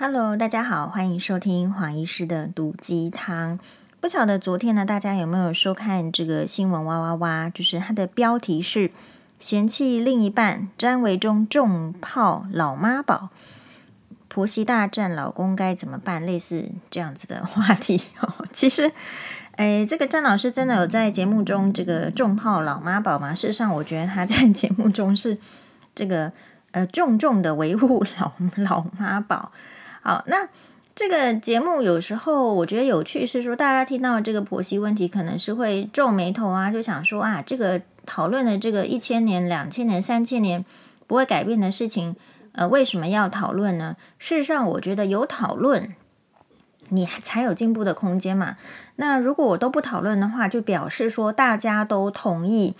Hello，大家好，欢迎收听黄医师的毒鸡汤。不晓得昨天呢，大家有没有收看这个新闻？哇哇哇！就是它的标题是“嫌弃另一半，詹维中重炮老妈宝，婆媳大战，老公该怎么办？”类似这样子的话题哦。其实，哎，这个詹老师真的有在节目中这个重炮老妈宝吗？事实上，我觉得他在节目中是这个呃重重的维护老 老妈宝。好，那这个节目有时候我觉得有趣是说，大家听到这个婆媳问题，可能是会皱眉头啊，就想说啊，这个讨论的这个一千年、两千年、三千年不会改变的事情，呃，为什么要讨论呢？事实上，我觉得有讨论，你才有进步的空间嘛。那如果我都不讨论的话，就表示说大家都同意。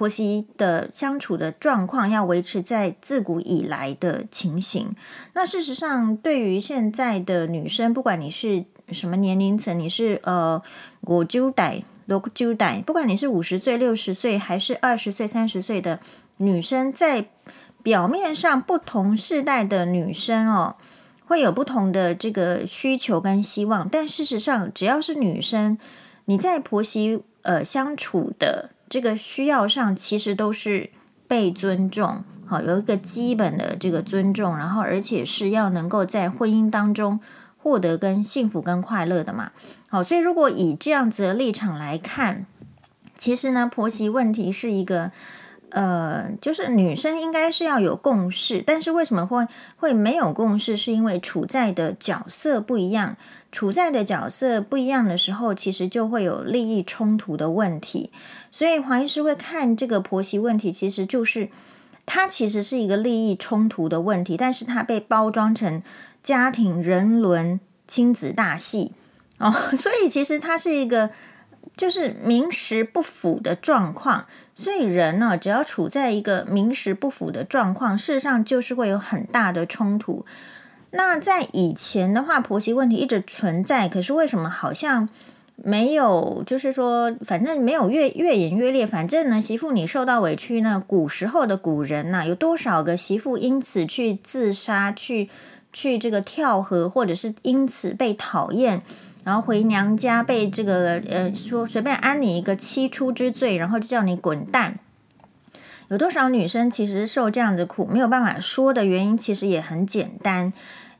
婆媳的相处的状况要维持在自古以来的情形。那事实上，对于现在的女生，不管你是什么年龄层，你是呃五九代、六九代，不管你是五十岁、六十岁，还是二十岁、三十岁的女生，在表面上不同世代的女生哦，会有不同的这个需求跟希望。但事实上，只要是女生，你在婆媳呃相处的。这个需要上其实都是被尊重，好，有一个基本的这个尊重，然后而且是要能够在婚姻当中获得跟幸福跟快乐的嘛，好，所以如果以这样子的立场来看，其实呢，婆媳问题是一个。呃，就是女生应该是要有共识，但是为什么会会没有共识？是因为处在的角色不一样，处在的角色不一样的时候，其实就会有利益冲突的问题。所以黄医师会看这个婆媳问题，其实就是它其实是一个利益冲突的问题，但是它被包装成家庭人伦亲子大戏哦，所以其实它是一个。就是名实不符的状况，所以人呢，只要处在一个名实不符的状况，事实上就是会有很大的冲突。那在以前的话，婆媳问题一直存在，可是为什么好像没有？就是说，反正没有越越演越烈。反正呢，媳妇你受到委屈呢，古时候的古人呐，有多少个媳妇因此去自杀、去去这个跳河，或者是因此被讨厌？然后回娘家被这个呃说随便安你一个七出之罪，然后就叫你滚蛋。有多少女生其实受这样的苦没有办法说的原因，其实也很简单，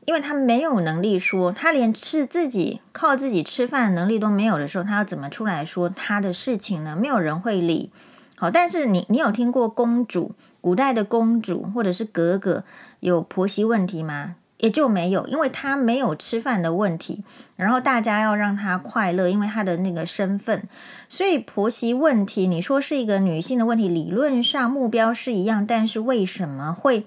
因为她没有能力说，她连吃自己靠自己吃饭的能力都没有的时候，她要怎么出来说她的事情呢？没有人会理。好，但是你你有听过公主，古代的公主或者是格格有婆媳问题吗？也就没有，因为他没有吃饭的问题，然后大家要让他快乐，因为他的那个身份，所以婆媳问题，你说是一个女性的问题，理论上目标是一样，但是为什么会，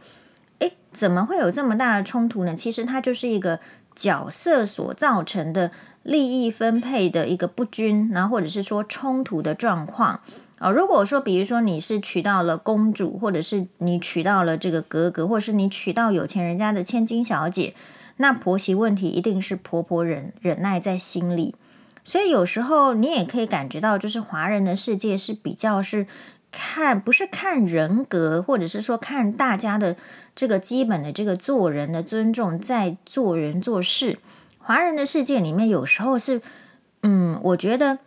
诶，怎么会有这么大的冲突呢？其实它就是一个角色所造成的利益分配的一个不均，然后或者是说冲突的状况。哦，如果说，比如说你是娶到了公主，或者是你娶到了这个格格，或者是你娶到有钱人家的千金小姐，那婆媳问题一定是婆婆忍忍耐在心里。所以有时候你也可以感觉到，就是华人的世界是比较是看，不是看人格，或者是说看大家的这个基本的这个做人的尊重，在做人做事。华人的世界里面有时候是，嗯，我觉得。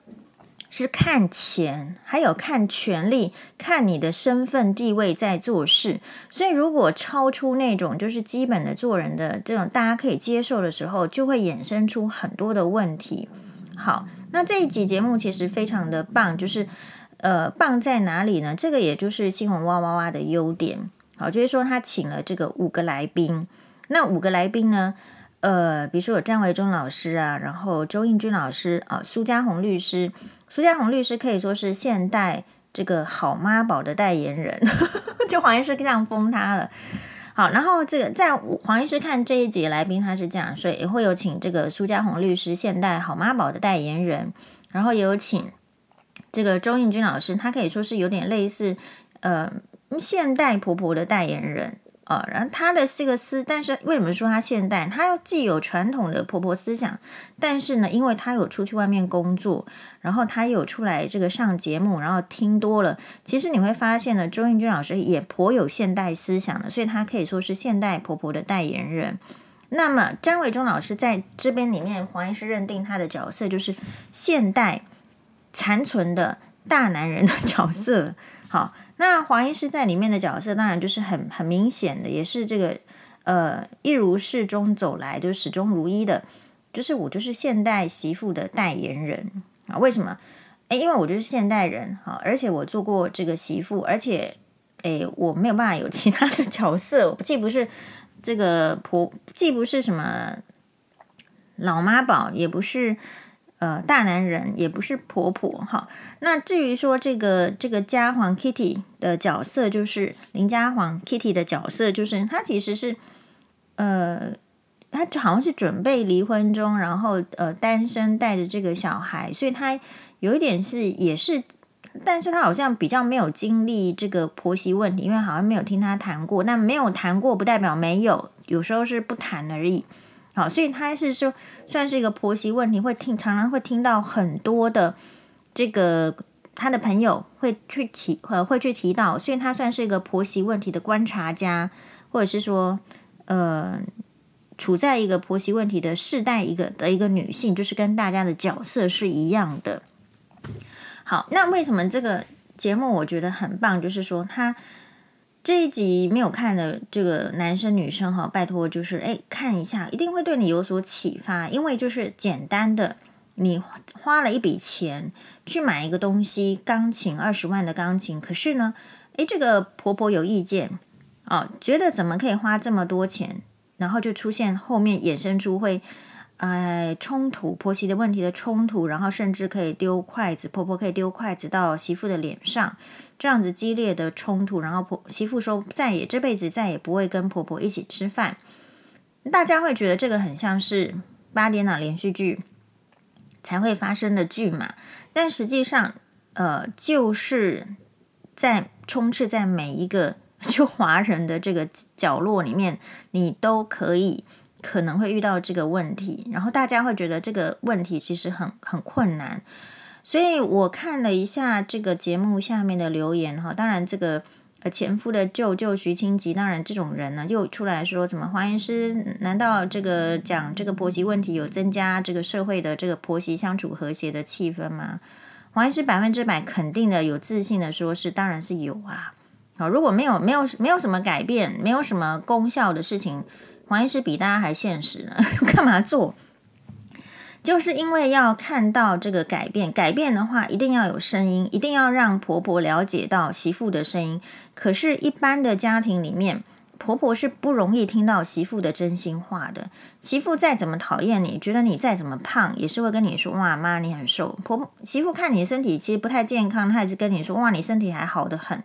是看钱，还有看权力，看你的身份地位在做事。所以，如果超出那种就是基本的做人的这种大家可以接受的时候，就会衍生出很多的问题。好，那这一集节目其实非常的棒，就是呃，棒在哪里呢？这个也就是新闻哇哇哇的优点。好，就是说他请了这个五个来宾，那五个来宾呢，呃，比如说有张维忠老师啊，然后周应军老师啊，苏家红律师。苏家红律师可以说是现代这个好妈宝的代言人，就黄医师这样封他了。好，然后这个在黄医师看这一集来宾，他是这样，所以也会有请这个苏家红律师，现代好妈宝的代言人，然后也有请这个周应军老师，他可以说是有点类似呃现代婆婆的代言人。啊、然后他的这个思，但是为什么说他现代？他既有传统的婆婆思想，但是呢，因为他有出去外面工作，然后他有出来这个上节目，然后听多了，其实你会发现呢，周应君老师也颇有现代思想的，所以他可以说是现代婆婆的代言人。那么詹伟忠老师在这边里面，黄医师认定他的角色就是现代残存的大男人的角色。好，那黄医师在里面的角色，当然就是很很明显的，也是这个呃一如始终走来，就始终如一的，就是我就是现代媳妇的代言人啊。为什么？诶，因为我就是现代人哈，而且我做过这个媳妇，而且诶，我没有办法有其他的 角色，既不是。这个婆既不是什么老妈宝，也不是呃大男人，也不是婆婆哈。那至于说这个这个家黄 Kitty 的角色，就是林家黄 Kitty 的角色，就是她其实是呃，他好像是准备离婚中，然后呃单身带着这个小孩，所以他有一点是也是。但是他好像比较没有经历这个婆媳问题，因为好像没有听他谈过。那没有谈过不代表没有，有时候是不谈而已。好，所以他是说算是一个婆媳问题，会听常常会听到很多的这个他的朋友会去提呃会去提到，所以他算是一个婆媳问题的观察家，或者是说呃处在一个婆媳问题的世代一个的一个女性，就是跟大家的角色是一样的。好，那为什么这个节目我觉得很棒？就是说，他这一集没有看的这个男生女生哈，拜托就是哎看一下，一定会对你有所启发。因为就是简单的，你花了一笔钱去买一个东西，钢琴二十万的钢琴，可是呢，哎这个婆婆有意见哦，觉得怎么可以花这么多钱，然后就出现后面衍生出会。哎，冲突婆媳的问题的冲突，然后甚至可以丢筷子，婆婆可以丢筷子到媳妇的脸上，这样子激烈的冲突，然后婆媳妇说再也这辈子再也不会跟婆婆一起吃饭，大家会觉得这个很像是八点档连续剧才会发生的剧嘛？但实际上，呃，就是在充斥在每一个就华人的这个角落里面，你都可以。可能会遇到这个问题，然后大家会觉得这个问题其实很很困难，所以我看了一下这个节目下面的留言哈，当然这个呃前夫的舅舅徐清吉，当然这种人呢又出来说怎么黄医师？难道这个讲这个婆媳问题有增加这个社会的这个婆媳相处和谐的气氛吗？黄医师百分之百肯定的有自信的说是，当然是有啊，好，如果没有没有没有什么改变，没有什么功效的事情。黄医师比大家还现实呢，干嘛做？就是因为要看到这个改变，改变的话一定要有声音，一定要让婆婆了解到媳妇的声音。可是，一般的家庭里面，婆婆是不容易听到媳妇的真心话的。媳妇再怎么讨厌你，觉得你再怎么胖，也是会跟你说：“哇，妈，你很瘦。”婆婆媳妇看你身体其实不太健康，她也是跟你说：“哇，你身体还好得很。”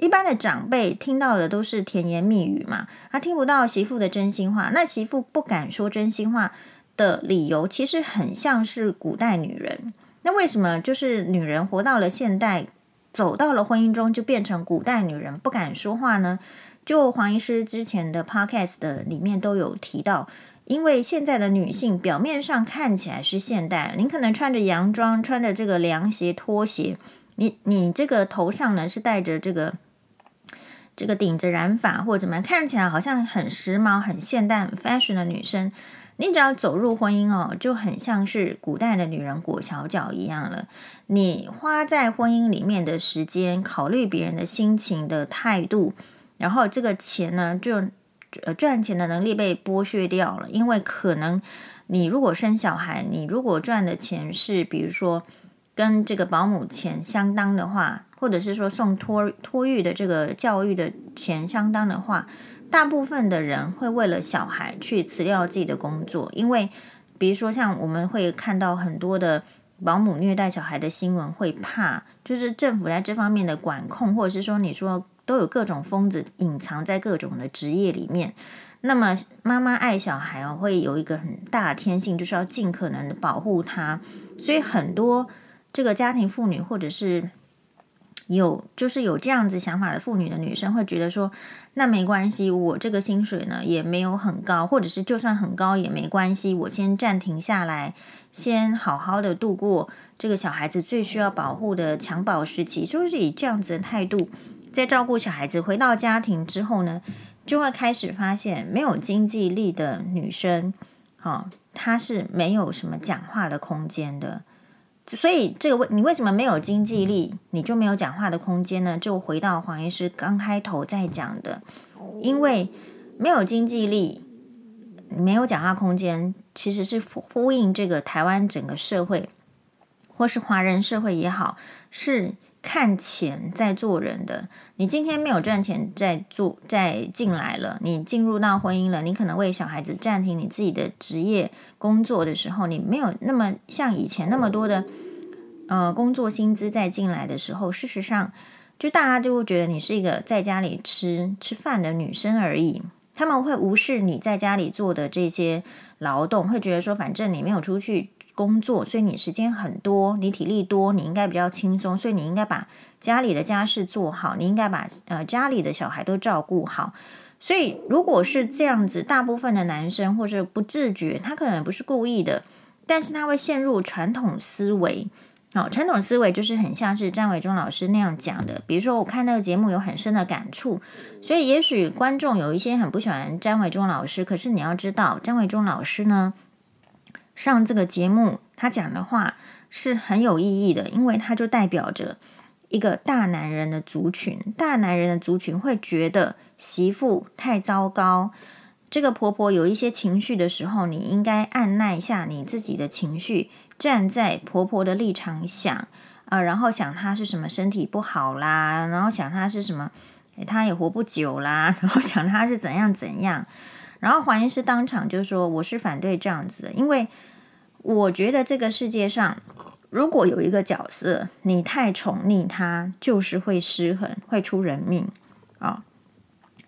一般的长辈听到的都是甜言蜜语嘛，他听不到媳妇的真心话。那媳妇不敢说真心话的理由，其实很像是古代女人。那为什么就是女人活到了现代，走到了婚姻中，就变成古代女人不敢说话呢？就黄医师之前的 podcast 的里面都有提到，因为现在的女性表面上看起来是现代，您可能穿着洋装，穿着这个凉鞋、拖鞋，你你这个头上呢是戴着这个。这个顶着染发或者怎么，看起来好像很时髦、很现代、很 fashion 的女生，你只要走入婚姻哦，就很像是古代的女人裹小脚一样了。你花在婚姻里面的时间，考虑别人的心情的态度，然后这个钱呢，就呃赚钱的能力被剥削掉了。因为可能你如果生小孩，你如果赚的钱是比如说跟这个保姆钱相当的话。或者是说送托托育的这个教育的钱相当的话，大部分的人会为了小孩去辞掉自己的工作，因为比如说像我们会看到很多的保姆虐待小孩的新闻，会怕就是政府在这方面的管控，或者是说你说都有各种疯子隐藏在各种的职业里面，那么妈妈爱小孩哦，会有一个很大的天性，就是要尽可能的保护他，所以很多这个家庭妇女或者是。有就是有这样子想法的妇女的女生会觉得说，那没关系，我这个薪水呢也没有很高，或者是就算很高也没关系，我先暂停下来，先好好的度过这个小孩子最需要保护的襁褓时期，就是以这样子的态度在照顾小孩子。回到家庭之后呢，就会开始发现，没有经济力的女生，哦，她是没有什么讲话的空间的。所以这个问你为什么没有经济力，你就没有讲话的空间呢？就回到黄医师刚开头在讲的，因为没有经济力，没有讲话空间，其实是呼应这个台湾整个社会，或是华人社会也好，是。看钱在做人的，你今天没有赚钱在做，在进来了，你进入到婚姻了，你可能为小孩子暂停你自己的职业工作的时候，你没有那么像以前那么多的呃工作薪资在进来的时候，事实上，就大家就会觉得你是一个在家里吃吃饭的女生而已，他们会无视你在家里做的这些劳动，会觉得说，反正你没有出去。工作，所以你时间很多，你体力多，你应该比较轻松，所以你应该把家里的家事做好，你应该把呃家里的小孩都照顾好。所以如果是这样子，大部分的男生或者不自觉，他可能不是故意的，但是他会陷入传统思维。好，传统思维就是很像是张伟忠老师那样讲的。比如说，我看那个节目有很深的感触，所以也许观众有一些很不喜欢张伟忠老师，可是你要知道，张伟忠老师呢，上这个节目，他讲的话是很有意义的，因为他就代表着一个大男人的族群。大男人的族群会觉得媳妇太糟糕，这个婆婆有一些情绪的时候，你应该按捺一下你自己的情绪，站在婆婆的立场想啊、然后想她是什么身体不好啦，然后想她是什么，她也活不久啦，然后想她是怎样怎样。然后华医师当场就说：“我是反对这样子的，因为。”我觉得这个世界上，如果有一个角色，你太宠溺他，就是会失衡，会出人命啊、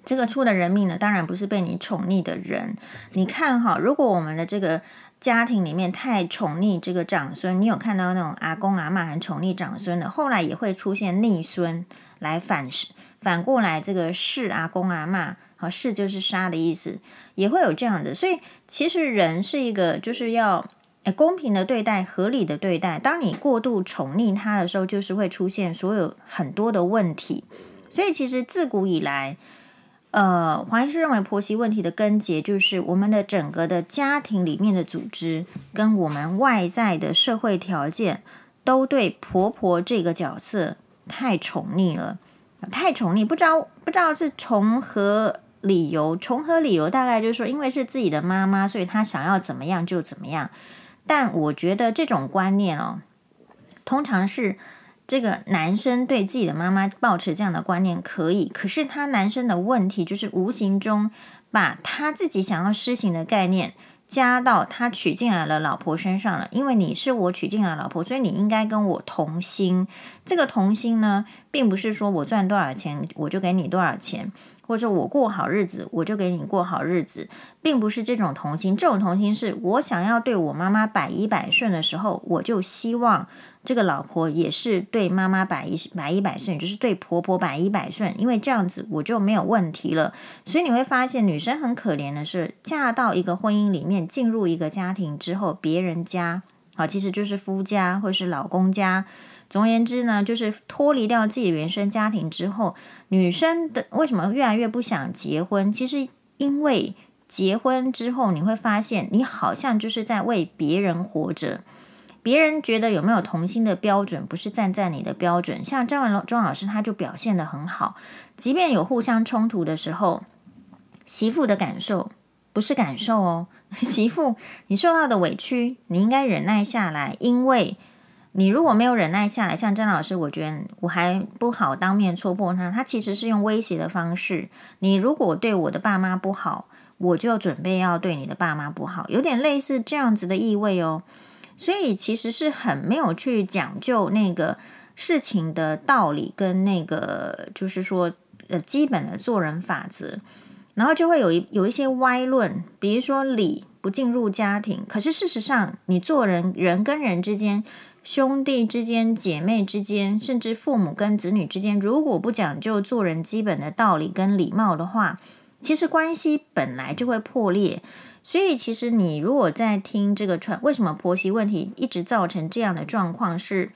这个出的人命呢，当然不是被你宠溺的人。你看哈，如果我们的这个家庭里面太宠溺这个长孙，你有看到那种阿公阿妈很宠溺长孙的，后来也会出现逆孙来反噬反过来，这个弑阿公阿嬷，好弑就是杀的意思，也会有这样的。所以其实人是一个就是要。公平的对待，合理的对待。当你过度宠溺他的时候，就是会出现所有很多的问题。所以，其实自古以来，呃，黄医师认为婆媳问题的根结就是我们的整个的家庭里面的组织跟我们外在的社会条件都对婆婆这个角色太宠溺了，太宠溺。不知道不知道是从何理由，从何理由？大概就是说，因为是自己的妈妈，所以她想要怎么样就怎么样。但我觉得这种观念哦，通常是这个男生对自己的妈妈抱持这样的观念可以，可是他男生的问题就是无形中把他自己想要施行的概念加到他娶进来了老婆身上了。因为你是我娶进来的老婆，所以你应该跟我同心。这个同心呢，并不是说我赚多少钱我就给你多少钱。或者我过好日子，我就给你过好日子，并不是这种同心。这种同心是我想要对我妈妈百依百顺的时候，我就希望这个老婆也是对妈妈百依百依百顺，就是对婆婆百依百顺，因为这样子我就没有问题了。所以你会发现，女生很可怜的是，嫁到一个婚姻里面，进入一个家庭之后，别人家啊，其实就是夫家或是老公家。总而言之呢，就是脱离掉自己原生家庭之后，女生的为什么越来越不想结婚？其实因为结婚之后，你会发现你好像就是在为别人活着。别人觉得有没有同心的标准，不是站在你的标准。像张文忠老师他就表现得很好，即便有互相冲突的时候，媳妇的感受不是感受哦，媳妇你受到的委屈，你应该忍耐下来，因为。你如果没有忍耐下来，像张老师，我觉得我还不好当面戳破他。他其实是用威胁的方式。你如果对我的爸妈不好，我就准备要对你的爸妈不好，有点类似这样子的意味哦。所以其实是很没有去讲究那个事情的道理跟那个就是说呃基本的做人法则，然后就会有一有一些歪论，比如说礼不进入家庭，可是事实上你做人人跟人之间。兄弟之间、姐妹之间，甚至父母跟子女之间，如果不讲究做人基本的道理跟礼貌的话，其实关系本来就会破裂。所以，其实你如果在听这个传，为什么婆媳问题一直造成这样的状况？是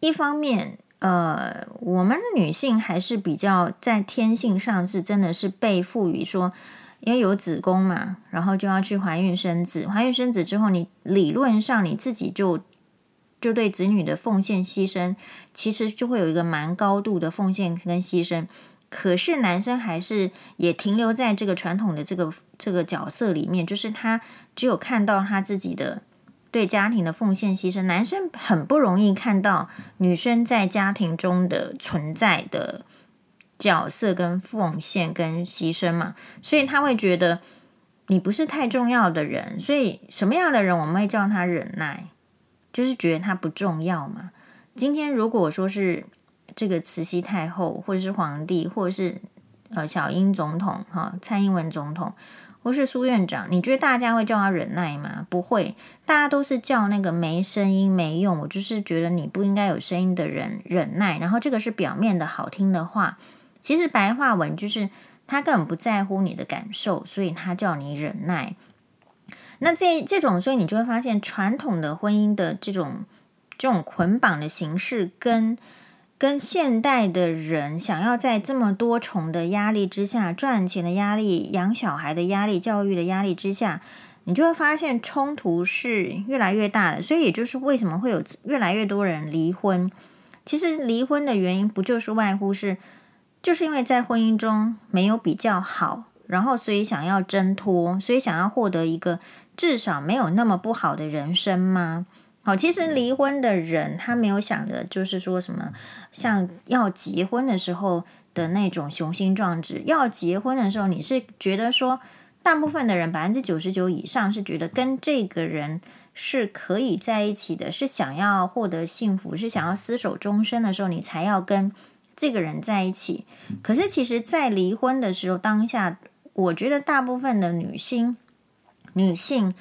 一方面，呃，我们女性还是比较在天性上是真的是被赋予说，因为有子宫嘛，然后就要去怀孕生子，怀孕生子之后，你理论上你自己就就对子女的奉献牺牲，其实就会有一个蛮高度的奉献跟牺牲。可是男生还是也停留在这个传统的这个这个角色里面，就是他只有看到他自己的对家庭的奉献牺牲。男生很不容易看到女生在家庭中的存在的角色跟奉献跟牺牲嘛，所以他会觉得你不是太重要的人。所以什么样的人我们会叫他忍耐，就是觉得他不重要嘛。今天如果说是。这个慈禧太后，或者是皇帝，或者是呃小英总统，哈，蔡英文总统，或是苏院长，你觉得大家会叫他忍耐吗？不会，大家都是叫那个没声音、没用。我就是觉得你不应该有声音的人忍耐。然后这个是表面的好听的话，其实白话文就是他根本不在乎你的感受，所以他叫你忍耐。那这这种，所以你就会发现传统的婚姻的这种这种捆绑的形式跟。跟跟现代的人想要在这么多重的压力之下，赚钱的压力、养小孩的压力、教育的压力之下，你就会发现冲突是越来越大的。所以，也就是为什么会有越来越多人离婚。其实，离婚的原因不就是外乎是，就是因为在婚姻中没有比较好，然后所以想要挣脱，所以想要获得一个至少没有那么不好的人生吗？好，其实离婚的人他没有想的，就是说什么像要结婚的时候的那种雄心壮志。要结婚的时候，你是觉得说，大部分的人百分之九十九以上是觉得跟这个人是可以在一起的，是想要获得幸福，是想要厮守终身的时候，你才要跟这个人在一起。可是，其实，在离婚的时候，当下，我觉得大部分的女性，女性。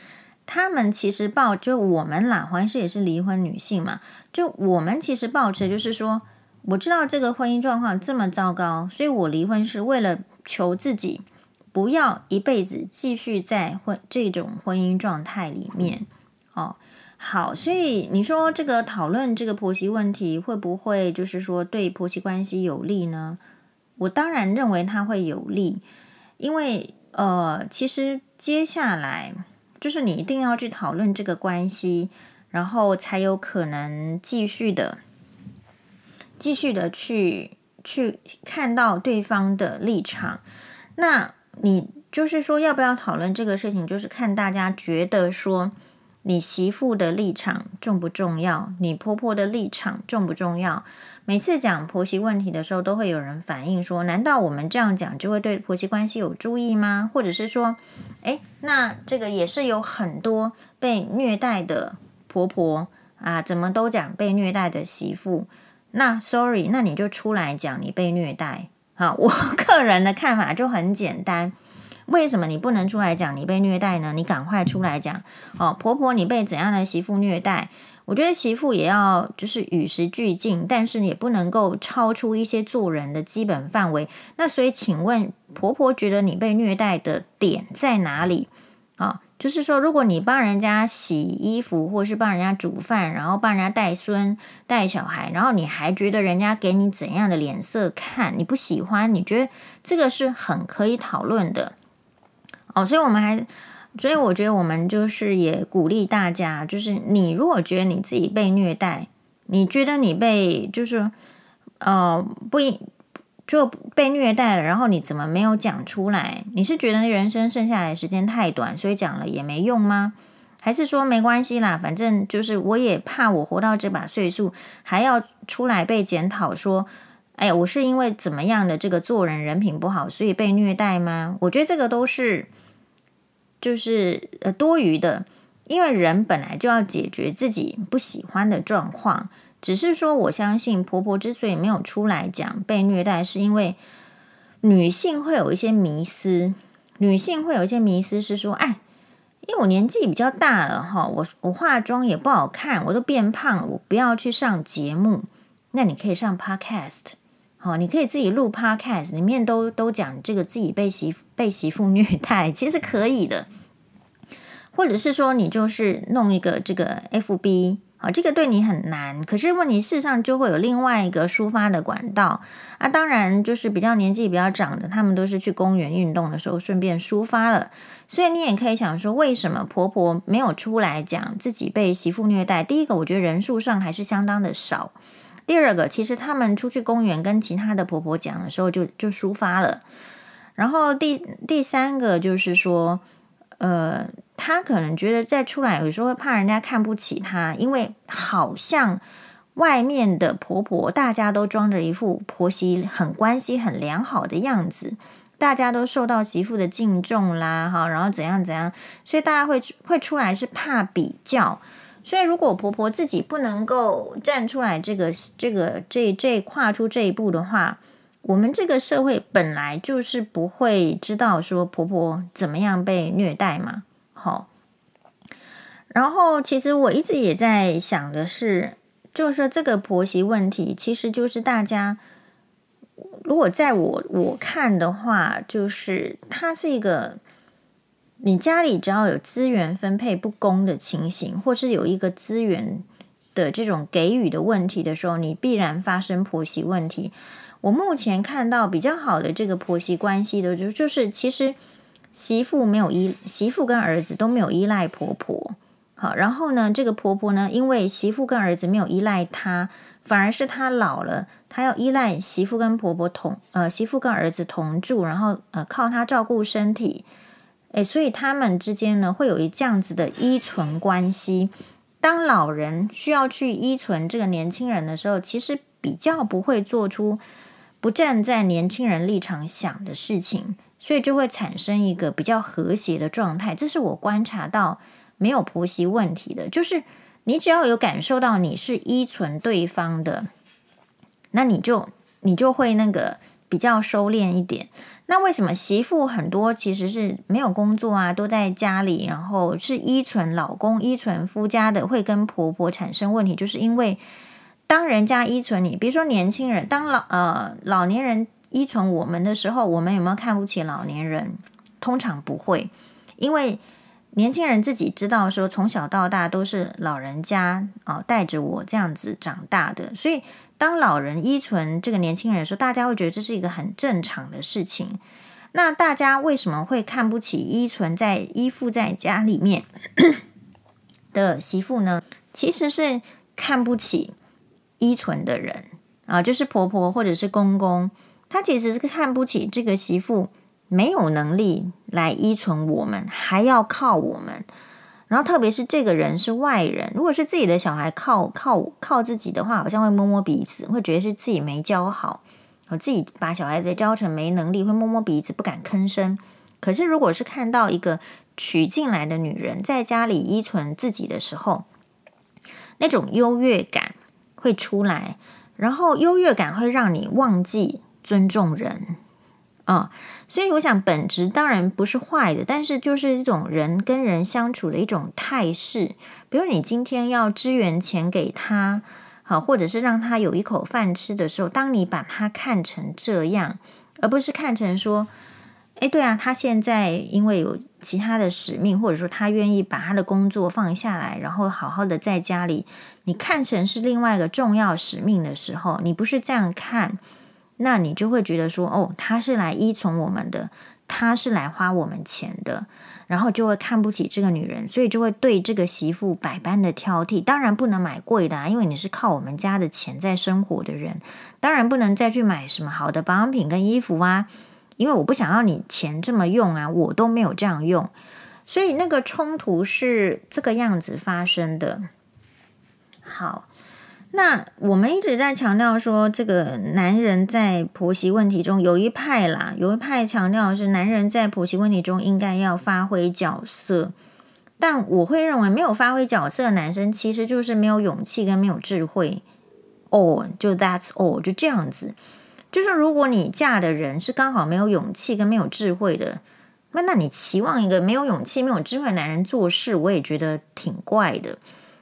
他们其实抱就我们啦，黄医师也是离婚女性嘛，就我们其实抱持就是说，我知道这个婚姻状况这么糟糕，所以我离婚是为了求自己不要一辈子继续在婚这种婚姻状态里面。哦，好，所以你说这个讨论这个婆媳问题会不会就是说对婆媳关系有利呢？我当然认为它会有利，因为呃，其实接下来。就是你一定要去讨论这个关系，然后才有可能继续的、继续的去去看到对方的立场。那你就是说要不要讨论这个事情？就是看大家觉得说你媳妇的立场重不重要，你婆婆的立场重不重要？每次讲婆媳问题的时候，都会有人反映说：难道我们这样讲就会对婆媳关系有助益吗？或者是说，诶，那这个也是有很多被虐待的婆婆啊，怎么都讲被虐待的媳妇？那 sorry，那你就出来讲你被虐待。好，我个人的看法就很简单，为什么你不能出来讲你被虐待呢？你赶快出来讲哦，婆婆你被怎样的媳妇虐待？我觉得媳妇也要就是与时俱进，但是也不能够超出一些做人的基本范围。那所以，请问婆婆觉得你被虐待的点在哪里啊？就是说，如果你帮人家洗衣服，或是帮人家煮饭，然后帮人家带孙带小孩，然后你还觉得人家给你怎样的脸色看，你不喜欢，你觉得这个是很可以讨论的哦。所以我们还。所以我觉得我们就是也鼓励大家，就是你如果觉得你自己被虐待，你觉得你被就是呃不就被虐待了，然后你怎么没有讲出来？你是觉得人生剩下来时间太短，所以讲了也没用吗？还是说没关系啦，反正就是我也怕我活到这把岁数还要出来被检讨说，哎呀，我是因为怎么样的这个做人人品不好，所以被虐待吗？我觉得这个都是。就是呃多余的，因为人本来就要解决自己不喜欢的状况。只是说，我相信婆婆之所以没有出来讲被虐待，是因为女性会有一些迷思。女性会有一些迷思是说，哎，因为我年纪比较大了哈，我我化妆也不好看，我都变胖了，我不要去上节目。那你可以上 Podcast。好，你可以自己录 Podcast，里面都都讲这个自己被媳被媳妇虐待，其实可以的。或者是说，你就是弄一个这个 FB 好，这个对你很难，可是问题事实上就会有另外一个抒发的管道啊。当然，就是比较年纪比较长的，他们都是去公园运动的时候顺便抒发了。所以你也可以想说，为什么婆婆没有出来讲自己被媳妇虐待？第一个，我觉得人数上还是相当的少；第二个，其实他们出去公园跟其他的婆婆讲的时候就，就抒发了。然后第第三个就是说，呃。他可能觉得再出来，有时候会怕人家看不起他，因为好像外面的婆婆大家都装着一副婆媳很关系很良好的样子，大家都受到媳妇的敬重啦，哈，然后怎样怎样，所以大家会会出来是怕比较，所以如果婆婆自己不能够站出来，这个这个这这跨出这一步的话，我们这个社会本来就是不会知道说婆婆怎么样被虐待嘛。好，然后其实我一直也在想的是，就是说这个婆媳问题，其实就是大家如果在我我看的话，就是它是一个你家里只要有资源分配不公的情形，或是有一个资源的这种给予的问题的时候，你必然发生婆媳问题。我目前看到比较好的这个婆媳关系的，就就是其实。媳妇没有依，媳妇跟儿子都没有依赖婆婆，好，然后呢，这个婆婆呢，因为媳妇跟儿子没有依赖她，反而是她老了，她要依赖媳妇跟婆婆同，呃，媳妇跟儿子同住，然后呃，靠她照顾身体，诶，所以他们之间呢，会有一这样子的依存关系。当老人需要去依存这个年轻人的时候，其实比较不会做出不站在年轻人立场想的事情。所以就会产生一个比较和谐的状态，这是我观察到没有婆媳问题的。就是你只要有感受到你是依存对方的，那你就你就会那个比较收敛一点。那为什么媳妇很多其实是没有工作啊，都在家里，然后是依存老公、依存夫家的，会跟婆婆产生问题？就是因为当人家依存你，比如说年轻人，当老呃老年人。依存我们的时候，我们有没有看不起老年人？通常不会，因为年轻人自己知道说，从小到大都是老人家啊带着我这样子长大的，所以当老人依存这个年轻人的时候，大家会觉得这是一个很正常的事情。那大家为什么会看不起依存在依附在家里面的媳妇呢？其实是看不起依存的人啊，就是婆婆或者是公公。他其实是看不起这个媳妇没有能力来依存我们，还要靠我们。然后特别是这个人是外人，如果是自己的小孩靠靠靠自己的话，好像会摸摸鼻子，会觉得是自己没教好，我自己把小孩子教成没能力，会摸摸鼻子，不敢吭声。可是如果是看到一个娶进来的女人在家里依存自己的时候，那种优越感会出来，然后优越感会让你忘记。尊重人啊、所以我想本质当然不是坏的，但是就是一种人跟人相处的一种态势。比如你今天要支援钱给他，好，或者是让他有一口饭吃的时候，当你把他看成这样，而不是看成说，哎，对啊，他现在因为有其他的使命，或者说他愿意把他的工作放下来，然后好好的在家里，你看成是另外一个重要使命的时候，你不是这样看。那你就会觉得说，哦，他是来依从我们的，他是来花我们钱的，然后就会看不起这个女人，所以就会对这个媳妇百般的挑剔。当然不能买贵的啊，因为你是靠我们家的钱在生活的人，当然不能再去买什么好的保养品跟衣服啊，因为我不想要你钱这么用啊，我都没有这样用，所以那个冲突是这个样子发生的。好。那我们一直在强调说，这个男人在婆媳问题中有一派啦，有一派强调是男人在婆媳问题中应该要发挥角色，但我会认为没有发挥角色的男生其实就是没有勇气跟没有智慧。哦，就 That's all，就这样子。就是如果你嫁的人是刚好没有勇气跟没有智慧的，那那你期望一个没有勇气、没有智慧的男人做事，我也觉得挺怪的。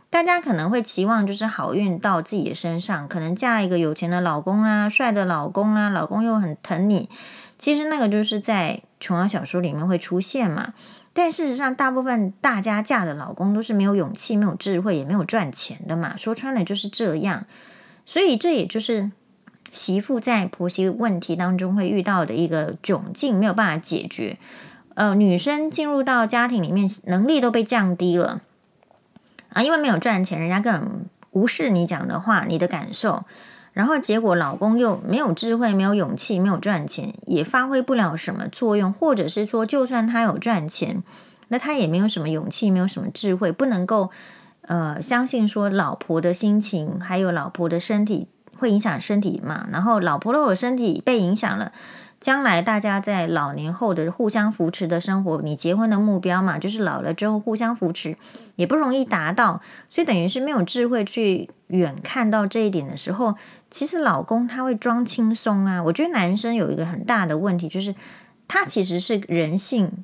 大家可能会期望就是好运到自己的身上，可能嫁一个有钱的老公啦、帅的老公啦，老公又很疼你。其实那个就是在琼瑶小说里面会出现嘛。但事实上，大部分大家嫁的老公都是没有勇气、没有智慧，也没有赚钱的嘛。说穿了就是这样，所以这也就是媳妇在婆媳问题当中会遇到的一个窘境，没有办法解决。呃，女生进入到家庭里面，能力都被降低了啊，因为没有赚钱，人家根本无视你讲的话、你的感受。然后结果，老公又没有智慧、没有勇气、没有赚钱，也发挥不了什么作用，或者是说，就算他有赚钱，那他也没有什么勇气，没有什么智慧，不能够呃相信说老婆的心情，还有老婆的身体会影响身体嘛。然后老婆如果身体被影响了。将来大家在老年后的互相扶持的生活，你结婚的目标嘛，就是老了之后互相扶持，也不容易达到，所以等于是没有智慧去远看到这一点的时候，其实老公他会装轻松啊。我觉得男生有一个很大的问题，就是他其实是人性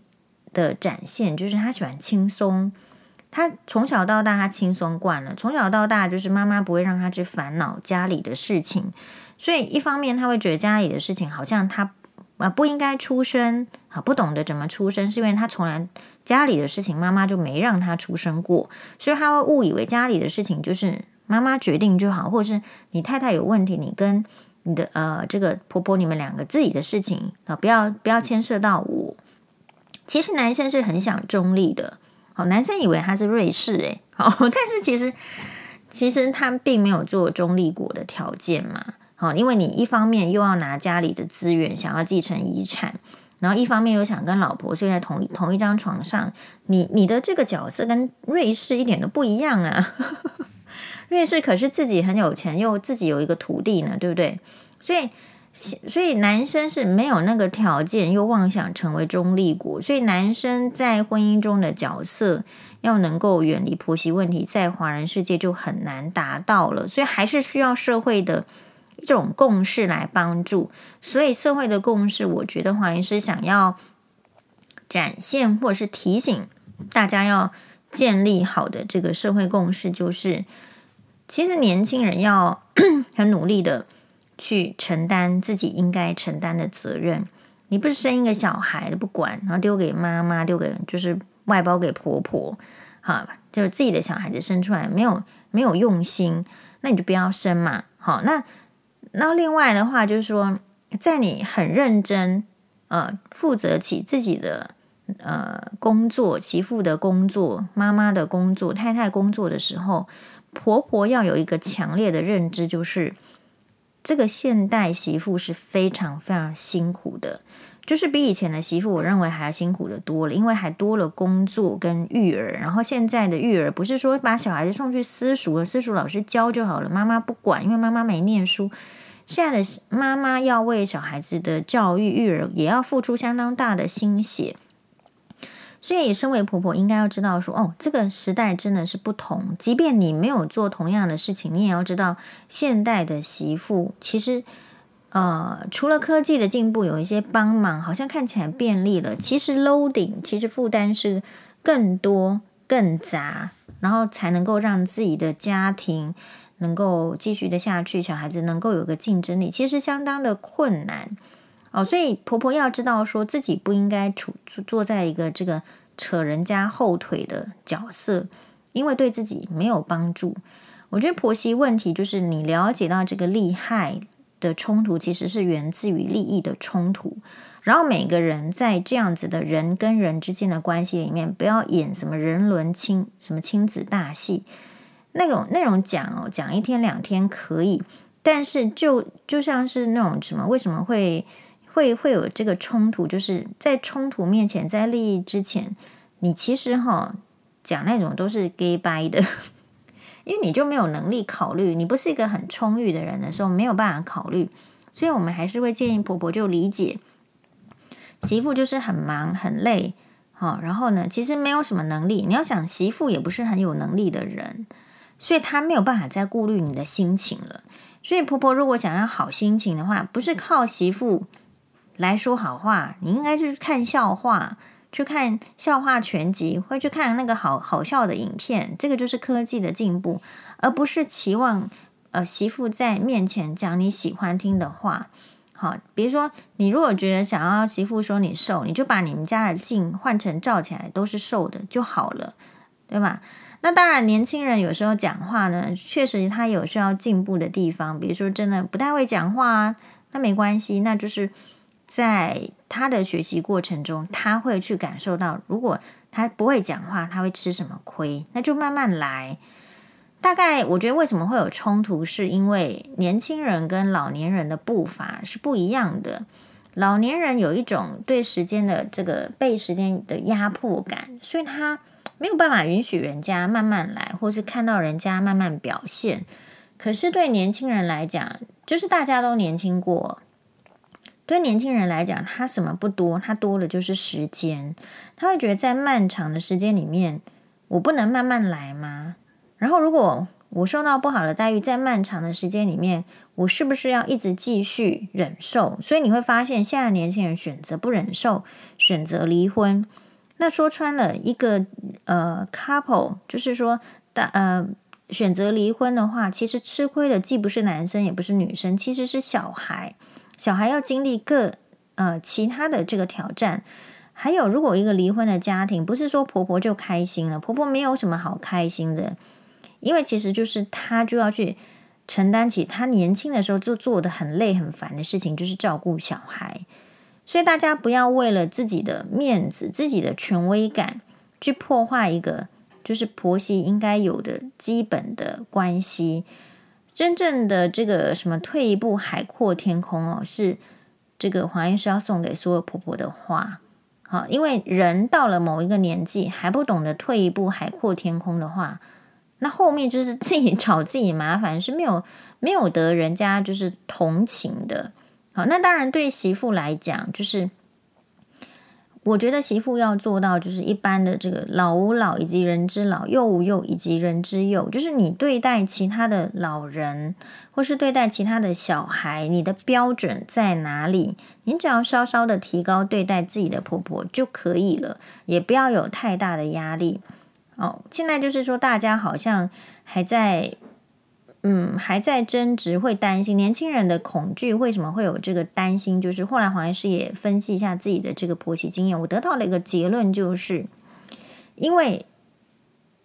的展现，就是他喜欢轻松，他从小到大他轻松惯了，从小到大就是妈妈不会让他去烦恼家里的事情，所以一方面他会觉得家里的事情好像他。啊，不应该出声啊，不懂得怎么出声，是因为他从来家里的事情妈妈就没让他出声过，所以他会误以为家里的事情就是妈妈决定就好，或者是你太太有问题，你跟你的呃这个婆婆你们两个自己的事情啊，不要不要牵涉到我。其实男生是很想中立的，好，男生以为他是瑞士诶，好，但是其实其实他并没有做中立国的条件嘛。哦，因为你一方面又要拿家里的资源，想要继承遗产，然后一方面又想跟老婆睡在同同一张床上，你你的这个角色跟瑞士一点都不一样啊！瑞士可是自己很有钱，又自己有一个土地呢，对不对？所以，所以男生是没有那个条件，又妄想成为中立国，所以男生在婚姻中的角色要能够远离婆媳问题，在华人世界就很难达到了，所以还是需要社会的。一种共识来帮助，所以社会的共识，我觉得黄医师想要展现或者是提醒大家要建立好的这个社会共识，就是其实年轻人要 很努力的去承担自己应该承担的责任。你不是生一个小孩不管，然后丢给妈妈，丢给就是外包给婆婆，哈，就是自己的小孩子生出来没有没有用心，那你就不要生嘛，好那。那另外的话，就是说，在你很认真，呃，负责起自己的呃工作、媳妇的工作、妈妈的工作、太太工作的时候，婆婆要有一个强烈的认知，就是这个现代媳妇是非常非常辛苦的，就是比以前的媳妇，我认为还要辛苦的多了，因为还多了工作跟育儿。然后现在的育儿不是说把小孩子送去私塾，私塾老师教就好了，妈妈不管，因为妈妈没念书。现在的妈妈要为小孩子的教育育儿，也要付出相当大的心血。所以，身为婆婆，应该要知道说，哦，这个时代真的是不同。即便你没有做同样的事情，你也要知道，现代的媳妇其实，呃，除了科技的进步有一些帮忙，好像看起来便利了，其实 loading，其实负担是更多、更杂，然后才能够让自己的家庭。能够继续的下去，小孩子能够有个竞争力，其实相当的困难哦。所以婆婆要知道，说自己不应该处坐在一个这个扯人家后腿的角色，因为对自己没有帮助。我觉得婆媳问题就是你了解到这个利害的冲突，其实是源自于利益的冲突。然后每个人在这样子的人跟人之间的关系里面，不要演什么人伦亲什么亲子大戏。那种那种讲哦，讲一天两天可以，但是就就像是那种什么，为什么会会会有这个冲突？就是在冲突面前，在利益之前，你其实哈讲那种都是假掰的，因为你就没有能力考虑，你不是一个很充裕的人的时候，没有办法考虑，所以我们还是会建议婆婆就理解，媳妇就是很忙很累，好，然后呢，其实没有什么能力。你要想媳妇也不是很有能力的人。所以她没有办法再顾虑你的心情了。所以婆婆如果想要好心情的话，不是靠媳妇来说好话，你应该去看笑话，去看笑话全集，会去看那个好好笑的影片。这个就是科技的进步，而不是期望呃媳妇在面前讲你喜欢听的话。好，比如说你如果觉得想要媳妇说你瘦，你就把你们家的镜换成照起来都是瘦的就好了，对吧？那当然，年轻人有时候讲话呢，确实他有需要进步的地方，比如说真的不太会讲话啊，那没关系，那就是在他的学习过程中，他会去感受到，如果他不会讲话，他会吃什么亏，那就慢慢来。大概我觉得为什么会有冲突，是因为年轻人跟老年人的步伐是不一样的。老年人有一种对时间的这个被时间的压迫感，所以他没有办法允许人家慢慢来，或是看到人家慢慢表现。可是对年轻人来讲，就是大家都年轻过。对年轻人来讲，他什么不多，他多的就是时间。他会觉得在漫长的时间里面，我不能慢慢来吗？然后，如果我受到不好的待遇，在漫长的时间里面，我是不是要一直继续忍受？所以你会发现，现在年轻人选择不忍受，选择离婚。那说穿了，一个呃 couple，就是说，大呃选择离婚的话，其实吃亏的既不是男生，也不是女生，其实是小孩。小孩要经历各呃其他的这个挑战。还有，如果一个离婚的家庭，不是说婆婆就开心了，婆婆没有什么好开心的。因为其实就是她就要去承担起她年轻的时候就做的很累很烦的事情，就是照顾小孩。所以大家不要为了自己的面子、自己的权威感，去破坏一个就是婆媳应该有的基本的关系。真正的这个什么退一步海阔天空哦，是这个黄医师要送给所有婆婆的话。好，因为人到了某一个年纪还不懂得退一步海阔天空的话。那后面就是自己 找自己麻烦，是没有没有得人家就是同情的。好，那当然对媳妇来讲，就是我觉得媳妇要做到就是一般的这个老吾老以及人之老，幼吾幼以及人之幼，就是你对待其他的老人或是对待其他的小孩，你的标准在哪里？你只要稍稍的提高对待自己的婆婆就可以了，也不要有太大的压力。哦，现在就是说，大家好像还在，嗯，还在争执，会担心年轻人的恐惧。为什么会有这个担心？就是后来黄医师也分析一下自己的这个婆媳经验，我得到了一个结论，就是因为，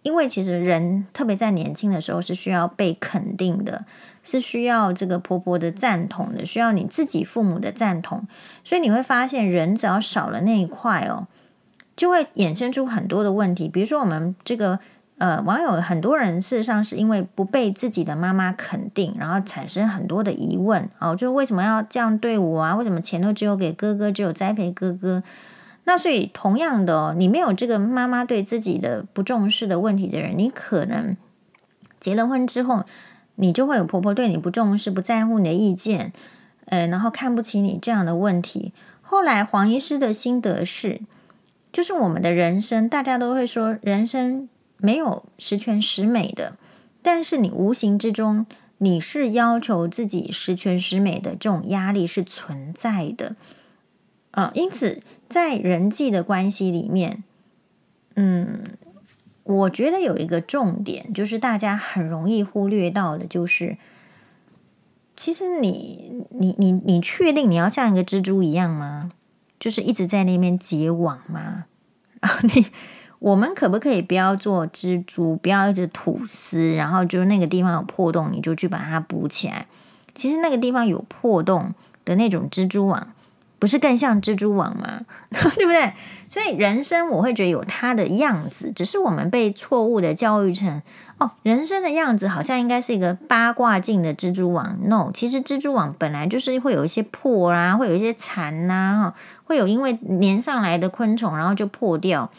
因为其实人特别在年轻的时候是需要被肯定的，是需要这个婆婆的赞同的，需要你自己父母的赞同，所以你会发现，人只要少了那一块哦。就会衍生出很多的问题，比如说我们这个呃网友很多人事实上是因为不被自己的妈妈肯定，然后产生很多的疑问哦，就为什么要这样对我啊？为什么钱都只有给哥哥，只有栽培哥哥？那所以同样的哦，你没有这个妈妈对自己的不重视的问题的人，你可能结了婚之后，你就会有婆婆对你不重视、不在乎你的意见，呃，然后看不起你这样的问题。后来黄医师的心得是。就是我们的人生，大家都会说人生没有十全十美的，但是你无形之中你是要求自己十全十美的，这种压力是存在的。啊，因此在人际的关系里面，嗯，我觉得有一个重点，就是大家很容易忽略到的，就是其实你你你你确定你要像一个蜘蛛一样吗？就是一直在那边结网吗？然后你，我们可不可以不要做蜘蛛，不要一直吐丝，然后就是那个地方有破洞，你就去把它补起来。其实那个地方有破洞的那种蜘蛛网，不是更像蜘蛛网吗？对不对？所以人生我会觉得有它的样子，只是我们被错误的教育成。哦，人生的样子好像应该是一个八卦镜的蜘蛛网。No，其实蜘蛛网本来就是会有一些破啊，会有一些残呐，哈，会有因为粘上来的昆虫，然后就破掉。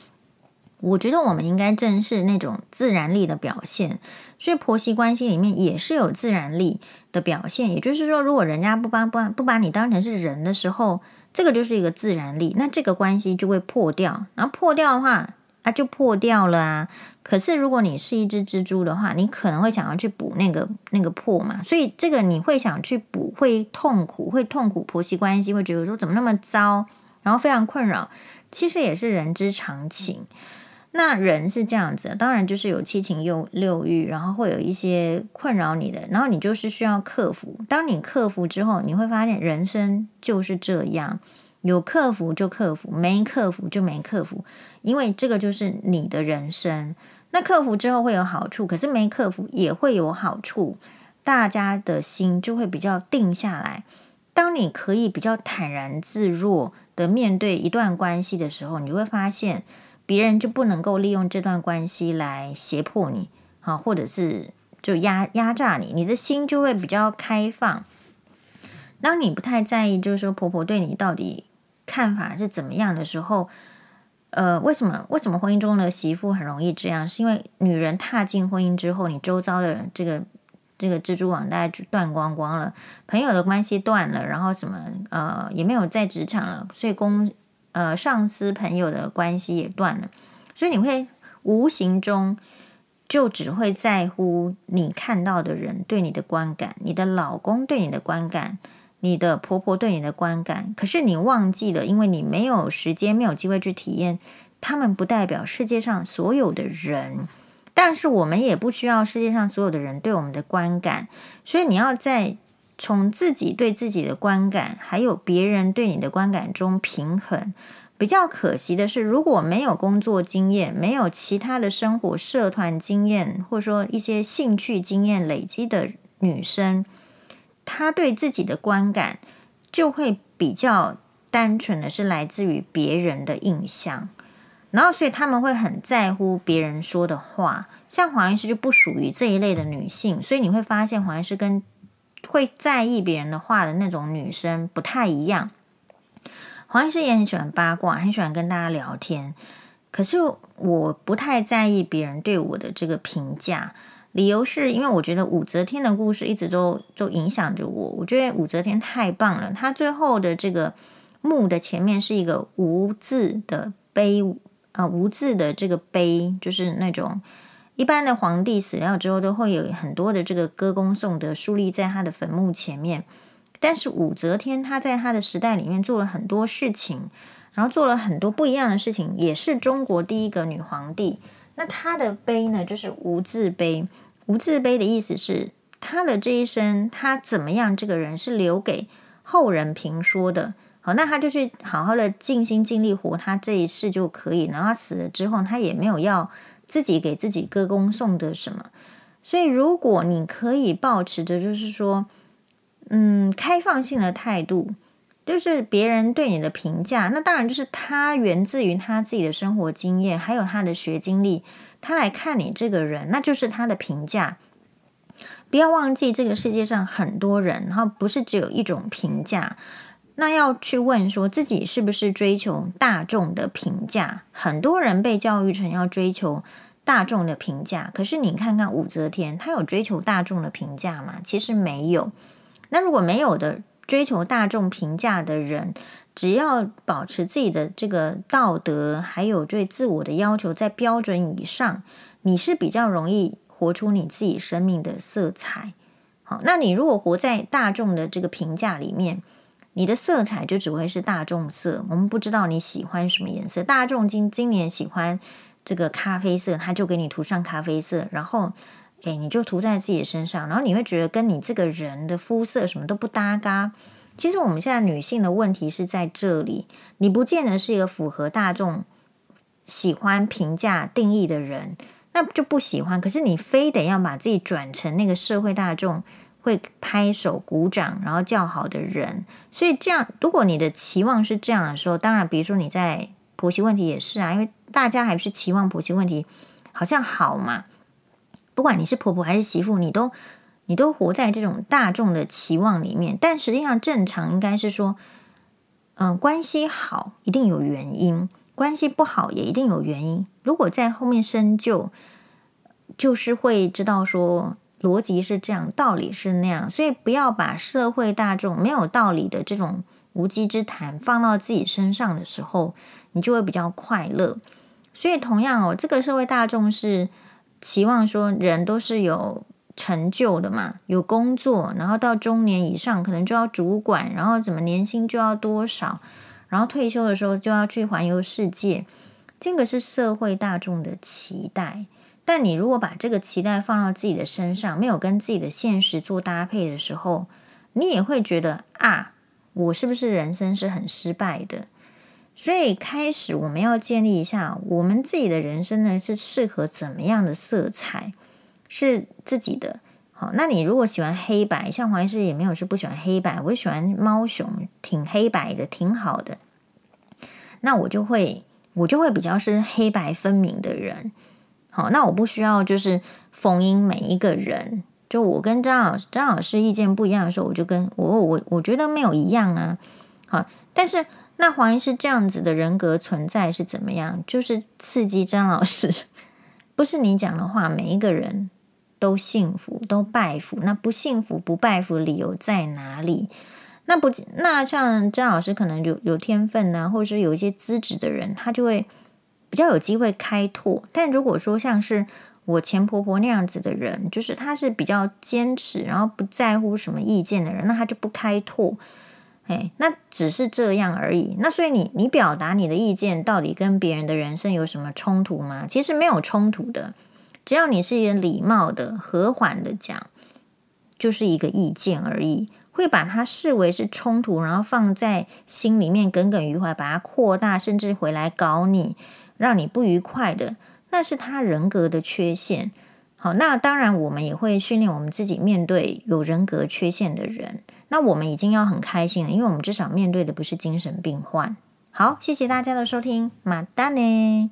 我觉得我们应该正视那种自然力的表现，所以婆媳关系里面也是有自然力的表现。也就是说，如果人家不把不不把你当成是人的时候，这个就是一个自然力，那这个关系就会破掉。然后破掉的话，啊，就破掉了啊。可是，如果你是一只蜘蛛的话，你可能会想要去补那个那个破嘛，所以这个你会想去补，会痛苦，会痛苦，婆媳关系会觉得说怎么那么糟，然后非常困扰。其实也是人之常情。那人是这样子，当然就是有七情六六欲，然后会有一些困扰你的，然后你就是需要克服。当你克服之后，你会发现人生就是这样，有克服就克服，没克服就没克服，因为这个就是你的人生。那克服之后会有好处，可是没克服也会有好处，大家的心就会比较定下来。当你可以比较坦然自若的面对一段关系的时候，你会发现。别人就不能够利用这段关系来胁迫你，啊，或者是就压压榨你，你的心就会比较开放。当你不太在意，就是说婆婆对你到底看法是怎么样的时候，呃，为什么为什么婚姻中的媳妇很容易这样？是因为女人踏进婚姻之后，你周遭的这个这个蜘蛛网大概就断光光了，朋友的关系断了，然后什么呃也没有在职场了，所以公。呃，上司朋友的关系也断了，所以你会无形中就只会在乎你看到的人对你的观感，你的老公对你的观感，你的婆婆对你的观感。可是你忘记了，因为你没有时间，没有机会去体验，他们不代表世界上所有的人，但是我们也不需要世界上所有的人对我们的观感，所以你要在。从自己对自己的观感，还有别人对你的观感中平衡。比较可惜的是，如果没有工作经验，没有其他的生活社团经验，或者说一些兴趣经验累积的女生，她对自己的观感就会比较单纯的是来自于别人的印象，然后所以他们会很在乎别人说的话。像黄医师就不属于这一类的女性，所以你会发现黄医师跟会在意别人的话的那种女生不太一样。黄医师也很喜欢八卦，很喜欢跟大家聊天。可是我不太在意别人对我的这个评价，理由是因为我觉得武则天的故事一直都就影响着我。我觉得武则天太棒了，她最后的这个墓的前面是一个无字的碑，啊、呃，无字的这个碑就是那种。一般的皇帝死掉之后，都会有很多的这个歌功颂德树立在他的坟墓前面。但是武则天她在她的时代里面做了很多事情，然后做了很多不一样的事情，也是中国第一个女皇帝。那她的碑呢，就是无字碑。无字碑的意思是，她的这一生，她怎么样，这个人是留给后人评说的。好，那她就去好好的尽心尽力活她这一世就可以。然后她死了之后，她也没有要。自己给自己歌功颂德什么？所以，如果你可以抱持着，就是说，嗯，开放性的态度，就是别人对你的评价，那当然就是他源自于他自己的生活经验，还有他的学经历，他来看你这个人，那就是他的评价。不要忘记，这个世界上很多人，然后不是只有一种评价。那要去问说自己是不是追求大众的评价？很多人被教育成要追求大众的评价，可是你看看武则天，她有追求大众的评价吗？其实没有。那如果没有的追求大众评价的人，只要保持自己的这个道德，还有对自我的要求在标准以上，你是比较容易活出你自己生命的色彩。好，那你如果活在大众的这个评价里面，你的色彩就只会是大众色，我们不知道你喜欢什么颜色。大众今今年喜欢这个咖啡色，他就给你涂上咖啡色，然后，诶，你就涂在自己的身上，然后你会觉得跟你这个人的肤色什么都不搭嘎。其实我们现在女性的问题是在这里，你不见得是一个符合大众喜欢评价定义的人，那就不喜欢。可是你非得要把自己转成那个社会大众。会拍手鼓掌，然后叫好的人，所以这样，如果你的期望是这样的时候，当然，比如说你在婆媳问题也是啊，因为大家还是期望婆媳问题好像好嘛。不管你是婆婆还是媳妇，你都你都活在这种大众的期望里面，但实际上正常应该是说，嗯、关系好一定有原因，关系不好也一定有原因。如果在后面深究，就是会知道说。逻辑是这样，道理是那样，所以不要把社会大众没有道理的这种无稽之谈放到自己身上的时候，你就会比较快乐。所以同样哦，这个社会大众是期望说人都是有成就的嘛，有工作，然后到中年以上可能就要主管，然后怎么年薪就要多少，然后退休的时候就要去环游世界。这个是社会大众的期待。但你如果把这个期待放到自己的身上，没有跟自己的现实做搭配的时候，你也会觉得啊，我是不是人生是很失败的？所以开始我们要建立一下，我们自己的人生呢，是适合怎么样的色彩，是自己的。好，那你如果喜欢黑白，像黄医师也没有是不喜欢黑白，我喜欢猫熊，挺黑白的，挺好的。那我就会，我就会比较是黑白分明的人。好，那我不需要就是封印每一个人。就我跟张老师张老师意见不一样的时候，我就跟我我我觉得没有一样啊。好，但是那黄医师这样子的人格存在是怎么样？就是刺激张老师，不是你讲的话，每一个人都幸福，都拜服。那不幸福不拜服的理由在哪里？那不那像张老师可能有有天分呐、啊，或者是有一些资质的人，他就会。比较有机会开拓，但如果说像是我前婆婆那样子的人，就是他是比较坚持，然后不在乎什么意见的人，那他就不开拓，哎，那只是这样而已。那所以你你表达你的意见，到底跟别人的人生有什么冲突吗？其实没有冲突的，只要你是一个礼貌的、和缓的讲，就是一个意见而已。会把它视为是冲突，然后放在心里面耿耿于怀，把它扩大，甚至回来搞你。让你不愉快的，那是他人格的缺陷。好，那当然我们也会训练我们自己面对有人格缺陷的人。那我们已经要很开心了，因为我们至少面对的不是精神病患。好，谢谢大家的收听，马丹呢。